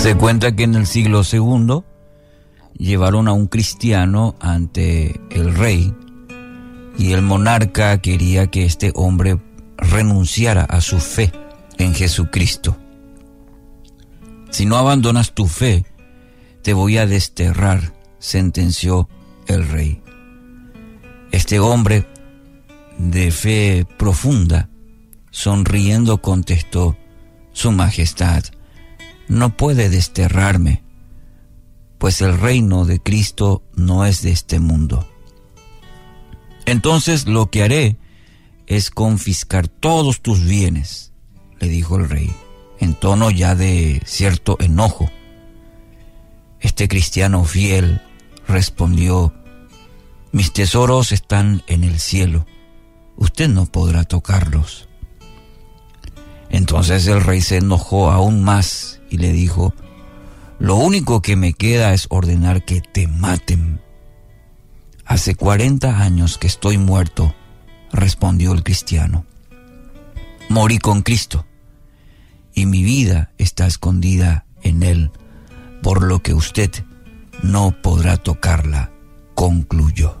Se cuenta que en el siglo II llevaron a un cristiano ante el rey y el monarca quería que este hombre renunciara a su fe en Jesucristo. Si no abandonas tu fe, te voy a desterrar, sentenció el rey. Este hombre de fe profunda, sonriendo contestó, Su Majestad, no puede desterrarme, pues el reino de Cristo no es de este mundo. Entonces lo que haré es confiscar todos tus bienes, le dijo el rey, en tono ya de cierto enojo. Este cristiano fiel respondió, mis tesoros están en el cielo, usted no podrá tocarlos. Entonces el rey se enojó aún más y le dijo, lo único que me queda es ordenar que te maten. Hace cuarenta años que estoy muerto, respondió el cristiano. Morí con Cristo y mi vida está escondida en Él, por lo que usted no podrá tocarla, concluyó.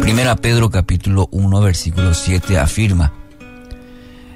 Primera Pedro capítulo 1 versículo 7 afirma,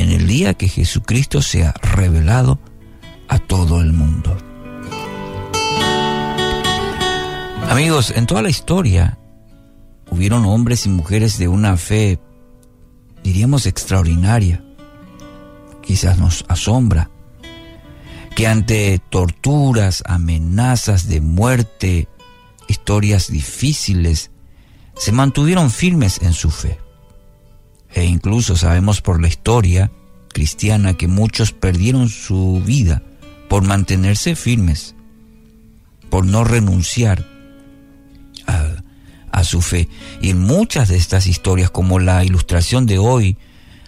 en el día que Jesucristo sea revelado a todo el mundo. Amigos, en toda la historia hubieron hombres y mujeres de una fe, diríamos, extraordinaria. Quizás nos asombra que ante torturas, amenazas de muerte, historias difíciles, se mantuvieron firmes en su fe e incluso sabemos por la historia cristiana que muchos perdieron su vida por mantenerse firmes, por no renunciar a, a, su fe. Y en muchas de estas historias, como la ilustración de hoy,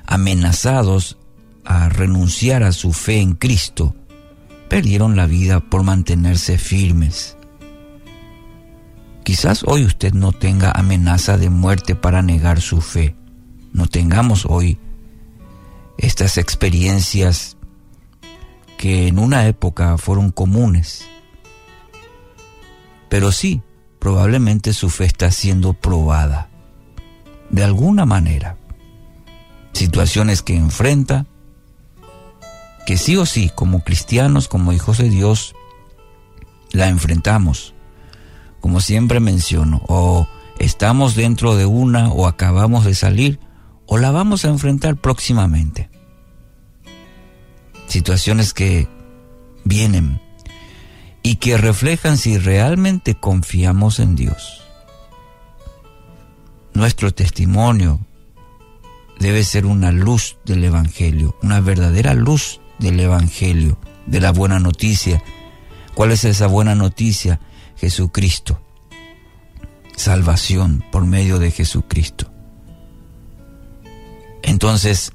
amenazados a renunciar a su fe en Cristo, perdieron la vida por mantenerse firmes. Quizás hoy usted no tenga amenaza de muerte para negar su fe no tengamos hoy estas experiencias que en una época fueron comunes. Pero sí, probablemente su fe está siendo probada, de alguna manera. Situaciones que enfrenta, que sí o sí, como cristianos, como hijos de Dios, la enfrentamos. Como siempre menciono, o estamos dentro de una o acabamos de salir, o la vamos a enfrentar próximamente. Situaciones que vienen y que reflejan si realmente confiamos en Dios. Nuestro testimonio debe ser una luz del Evangelio, una verdadera luz del Evangelio, de la buena noticia. ¿Cuál es esa buena noticia? Jesucristo. Salvación por medio de Jesucristo. Entonces,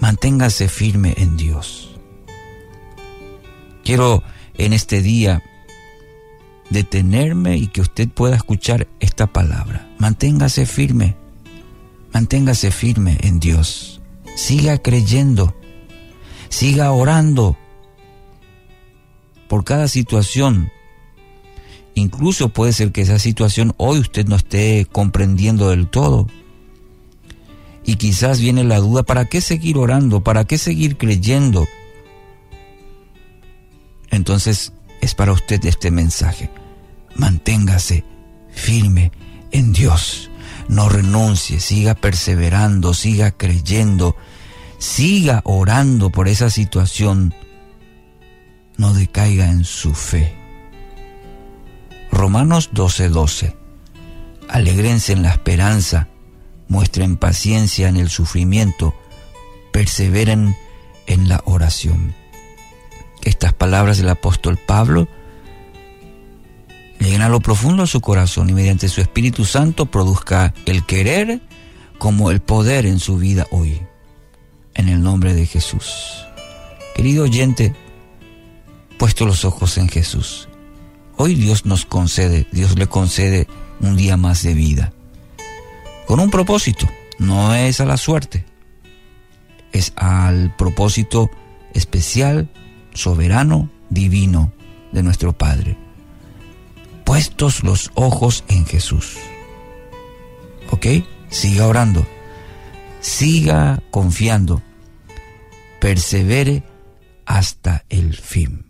manténgase firme en Dios. Quiero en este día detenerme y que usted pueda escuchar esta palabra. Manténgase firme, manténgase firme en Dios. Siga creyendo, siga orando por cada situación. Incluso puede ser que esa situación hoy usted no esté comprendiendo del todo, y quizás viene la duda, ¿para qué seguir orando? ¿Para qué seguir creyendo? Entonces es para usted este mensaje. Manténgase firme en Dios. No renuncie, siga perseverando, siga creyendo, siga orando por esa situación. No decaiga en su fe. Romanos 12:12. 12. Alégrense en la esperanza muestren paciencia en el sufrimiento, perseveren en la oración. Estas palabras del apóstol Pablo lleguen a lo profundo de su corazón y mediante su Espíritu Santo produzca el querer como el poder en su vida hoy. En el nombre de Jesús. Querido oyente, puesto los ojos en Jesús. Hoy Dios nos concede, Dios le concede un día más de vida. Con un propósito, no es a la suerte, es al propósito especial, soberano, divino de nuestro Padre. Puestos los ojos en Jesús. ¿Ok? Siga orando. Siga confiando. Persevere hasta el fin.